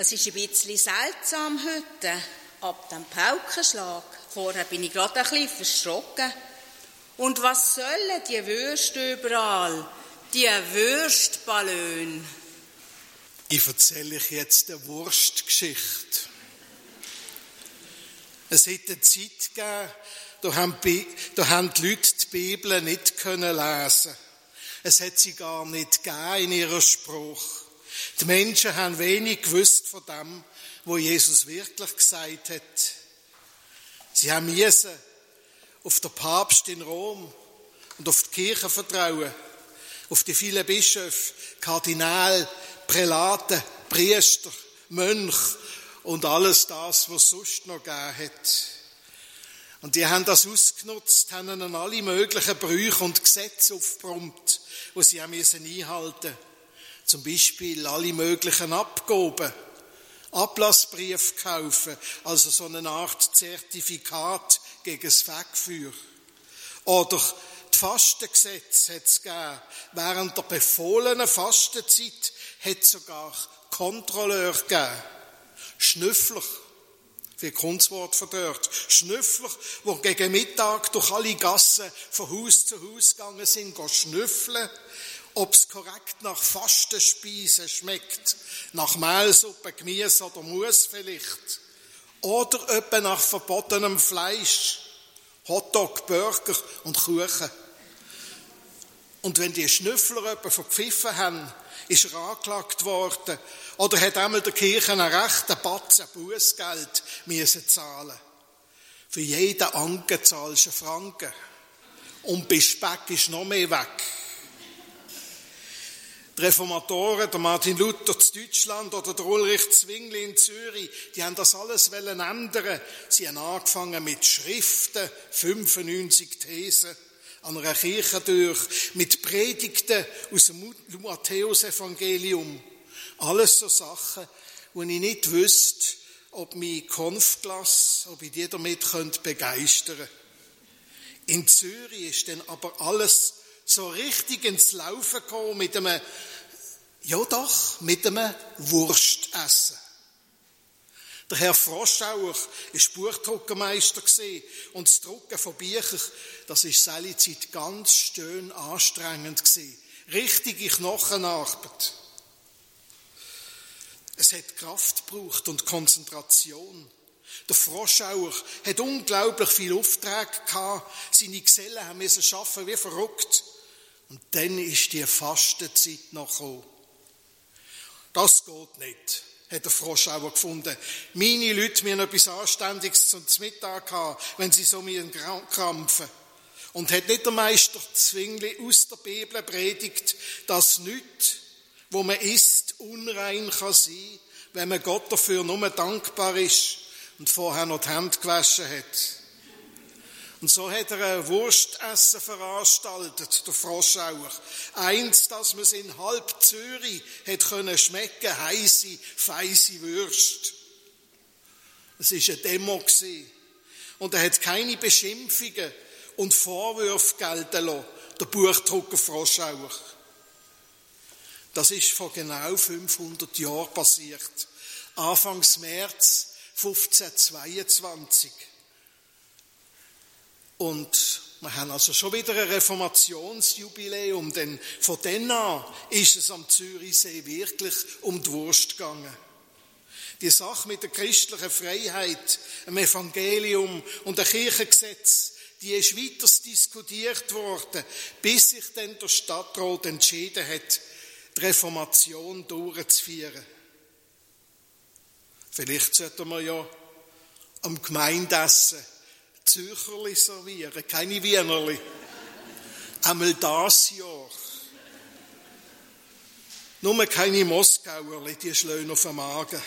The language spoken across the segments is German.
Es ist ein bisschen seltsam heute, ab dem Paukenschlag. Vorher bin ich gerade ein bisschen verschrocken. Und was sollen die Würste überall? Die Würstballone. Ich erzähle euch jetzt eine Wurstgeschichte. Es hätte eine Zeit gegeben, da haben, die Leute die Bibel nicht können lesen. Es hat sie gar nicht gegeben in ihrer Spruch. Die Menschen haben wenig gewusst von dem, wo Jesus wirklich gesagt hat. Sie haben müssen auf den Papst in Rom und auf die Kirche vertrauen, auf die vielen Bischöfe, Kardinal, Prälaten, Priester, Mönch und alles das, was es sonst noch gegeben hat. Und die haben das ausgenutzt, haben ihnen alle möglichen Brüche und Gesetze aufgebrummt, die sie einhalten Zum Beispiel alle möglichen Abgaben, Ablassbrief kaufen, also so eine Art Zertifikat gegen das Wegfeuer. Oder die Fastengesetze hat es gegeben. Während der befohlenen Fastenzeit hat es sogar Kontrolleur gegeben. Schnüffler wie kommt das? Schnüffler, die gegen Mittag durch alle Gassen von Haus zu Haus gegangen sind, schnüffeln, ob es korrekt nach Fastenspeisen schmeckt, nach Mehlsuppe, Gemüse oder Mus vielleicht, oder etwa nach verbotenem Fleisch, Hotdog, Burger und Kuchen. Und wenn die Schnüffler etwa verpfiffen haben, ist er angeklagt worden oder hat einmal der Kirche einen rechten Batzen Bußgeld müssen zahlen. Für jeden Anke zahlst du Franken. Und bis Speck ist noch mehr weg. Die Reformatoren, der Martin Luther zu Deutschland oder der Ulrich Zwingli in Zürich, die haben das alles ändern. Sie haben angefangen mit Schriften, 95 Thesen an einer Kirche durch, mit Predigten aus dem Matthäus-Evangelium. Alles so Sachen, wo ich nicht wüsste, ob mein Konfklasse, ob ich die damit begeistern könnte. In Zürich ist dann aber alles so richtig ins Laufen gekommen mit einem, ja doch, mit einem Wurstessen. Der Herr Froschauer ist Buchdruckermeister und das Drucken von Büchern, das ist seine Zeit ganz schön anstrengend gewesen. Richtige Knochenarbeit. Es hat Kraft gebraucht und Konzentration. Der Froschauer hat unglaublich viel Aufträge gehabt. Seine Gesellen haben müssen arbeiten wie verrückt. Und dann ist die Fastenzeit noch gekommen. Das geht nicht hat der Froschauer gefunden. Meine Leute müssen etwas Anständiges zum Mittag haben, wenn sie so mir krampfen. Und hat nicht der Meister Zwingli aus der Bibel predigt, dass nichts, wo man isst, unrein kann sein, wenn man Gott dafür nur dankbar ist und vorher noch die Hände gewaschen hat. Und so hat er ein Wurstessen veranstaltet, der Froschauer. Eins, dass man es in halb Zürich hat können schmecken, heisse, feise Würst. Es ist eine Demo. Und er hat keine Beschimpfungen und Vorwürfe gelten lassen, der Buchdrucker Froschauer. Das ist vor genau 500 Jahren passiert. Anfangs März 1522. Und wir haben also schon wieder ein Reformationsjubiläum, denn von dann an ist es am Zürichsee wirklich um die Wurst gegangen. Die Sache mit der christlichen Freiheit, dem Evangelium und dem Kirchengesetz, die ist weiter diskutiert worden, bis sich dann der Stadtrat entschieden hat, die Reformation durchzuführen. Vielleicht sollten wir ja am Gemeindessen Zürcherli servieren, keine Wienerli. Einmal das Jahr. Nur keine Moskauerli, die schlönen auf dem Magen.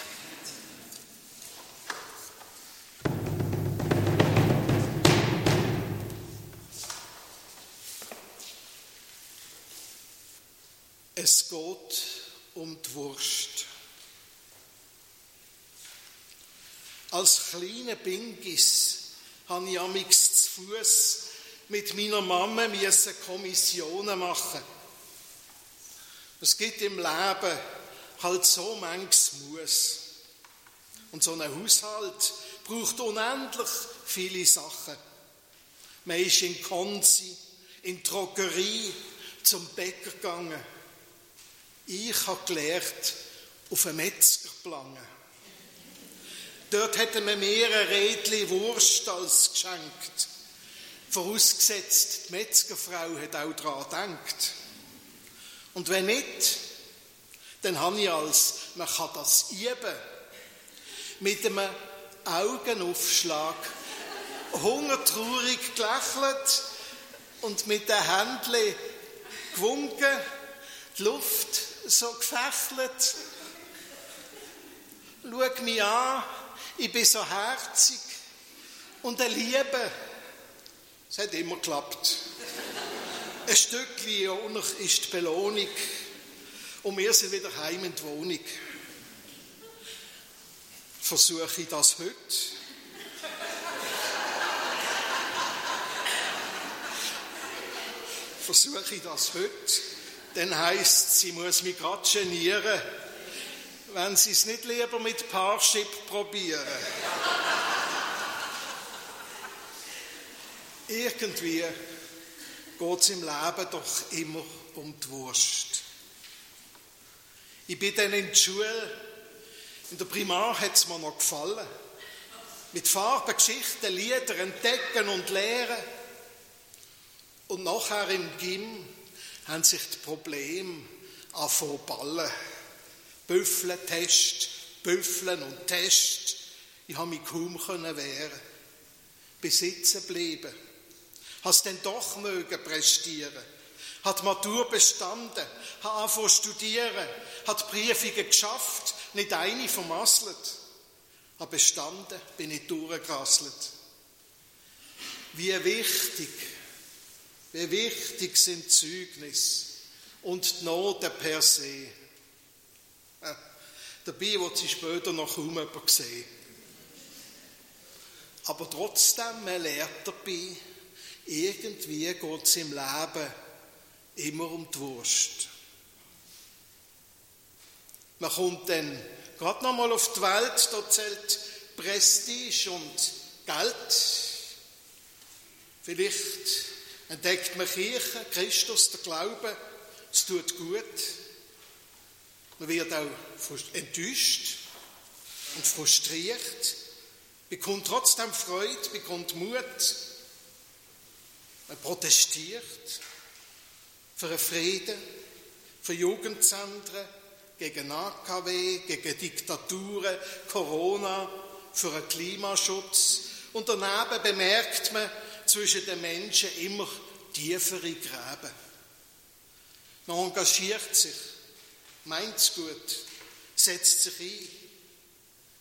Es geht um die Wurst. Als kleine Bingis habe ich amix zu Fuß mit meiner Mama müssen Kommissionen machen. Es gibt im Leben halt so manches Muss. Und so ein Haushalt braucht unendlich viele Sachen. Man ist in Konzi, in die Drogerie, zum Bäcker gegangen. Ich habe gelernt, auf einen Metzger planen. Dort hätte man mir ein Rädchen Wurst als geschenkt. Vorausgesetzt, die Metzgerfrau hat auch daran gedacht. Und wenn nicht, dann habe ich als, man kann das üben, mit einem Augenaufschlag hungertraurig gelächelt und mit den Händchen gewunken, die Luft so gefächelt. Schau mich an, ich bin so herzig und eine Liebe. Es hat immer geklappt. Ein Stückchen ist die Belohnung und wir sind wieder heim in die Wohnung. Versuche ich das heute? Versuche ich das heute? Dann heisst sie muss mich gerade genieren, wenn sie es nicht lieber mit Parship probieren. Irgendwie geht es im Leben doch immer um die Wurst. Ich bin dann in der Schule, in der Primar hat es mir noch gefallen. Mit Farben, Geschichten, Lieder entdecken und lehren. Und nachher im Gym haben sich die Probleme angefangen Büffeln, Test, Büffeln und Test. Ich habe mich kaum wehren. Besitzen bleiben. Hast denn doch mögen prestieren hat Matur bestanden, hat angefangen studieren, hat Briefungen geschafft, nicht eine vermasselt, hat bestanden, bin ich durchgerasselt. Wie wichtig, wie wichtig sind Zeugnis und die Noten per se. Dabei wird sie später noch kaum jemand sehen. Aber trotzdem, man lernt dabei, irgendwie geht es im Leben immer um die Wurst. Man kommt dann gerade noch mal auf die Welt, da zählt Prestige und Geld. Vielleicht entdeckt man Kirche, Christus, der Glaube, es tut gut. Man wird auch enttäuscht und frustriert, bekommt trotzdem Freude, bekommt Mut, man protestiert für einen Frieden, für Jugendzentren, gegen AKW, gegen Diktaturen, Corona, für einen Klimaschutz. Und daneben bemerkt man zwischen den Menschen immer tiefere Gräben. Man engagiert sich, meint es gut, setzt sich ein,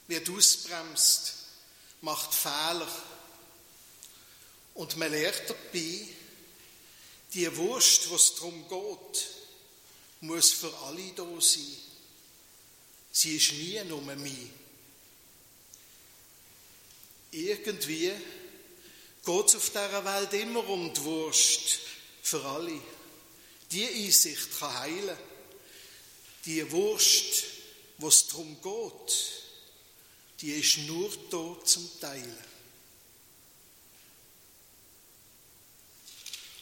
wird ausbremst, macht Fehler. Und man lernt dabei, die Wurst, was darum geht, muss für alle da sein. Sie ist nie nur mir. Irgendwie geht es auf dieser Welt immer um die Wurst für alle. Die Einsicht kann heilen. Die Wurst, was darum geht, die ist nur da zum Teilen.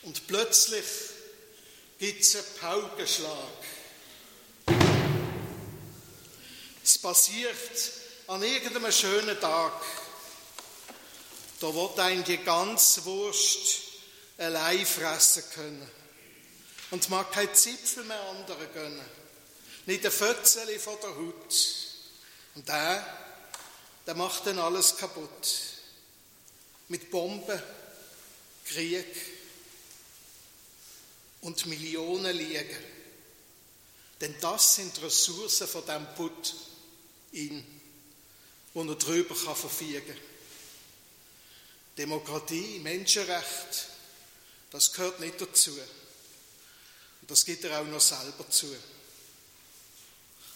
Und plötzlich gibt es einen Paukenschlag. Es passiert an irgendeinem schönen Tag. Da wird ein die ganze Wurst allein fressen können. Und mag kein Zipfel mehr anderen gönnen. Nicht ein Fötzeli von der Haut. Und der, der macht dann alles kaputt. Mit Bomben, Krieg, und Millionen liegen. Denn das sind Ressourcen von dem Put in, wo er drüber kann verfügen. Demokratie, Menschenrecht, das gehört nicht dazu. Und das gibt er auch noch selber zu.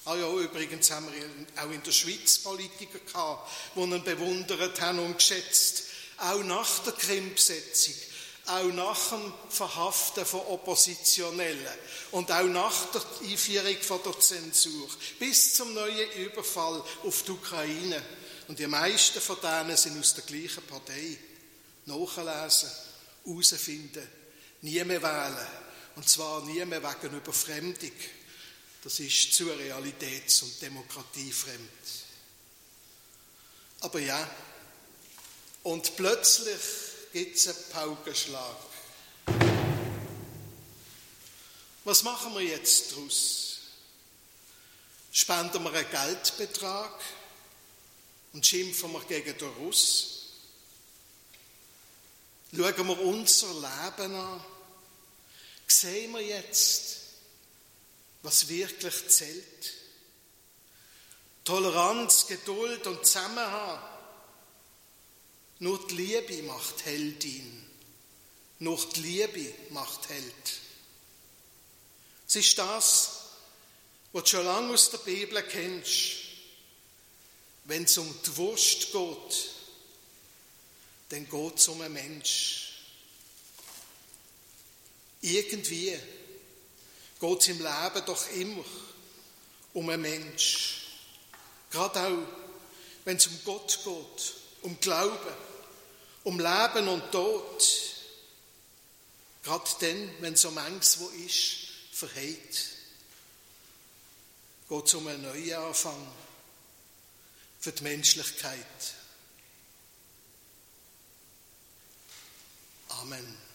Ah ja, übrigens haben wir auch in der Schweiz Politiker gehabt, die ihn bewundert haben und geschätzt. Auch nach der Krimbesetzung auch nach dem Verhaften von Oppositionellen und auch nach der Einführung von der Zensur bis zum neuen Überfall auf die Ukraine und die meisten von denen sind aus der gleichen Partei. Nachlesen, herausfinden, nie mehr wählen. Und zwar nie mehr wegen Überfremdung. Das ist zu realitäts- und demokratiefremd. Aber ja, und plötzlich gibt es einen Paukenschlag. Was machen wir jetzt daraus? Spenden wir einen Geldbetrag und schimpfen wir gegen den Russ? Schauen wir unser Leben an? Sehen wir jetzt, was wirklich zählt? Toleranz, Geduld und Zusammenhang. Nur die Liebe macht Heldin. Nur die Liebe macht Held. Es ist das, was du schon lange aus der Bibel kennst. Wenn es um die Wurst geht, dann geht es um einen Mensch. Irgendwie geht es im Leben doch immer um einen Mensch. Gerade auch, wenn es um Gott geht, um Glauben, um Leben und Tod. Gerade dann, wenn so manches wo ist, verhält. Geht es um einen Neuanfang für die Menschlichkeit. Amen.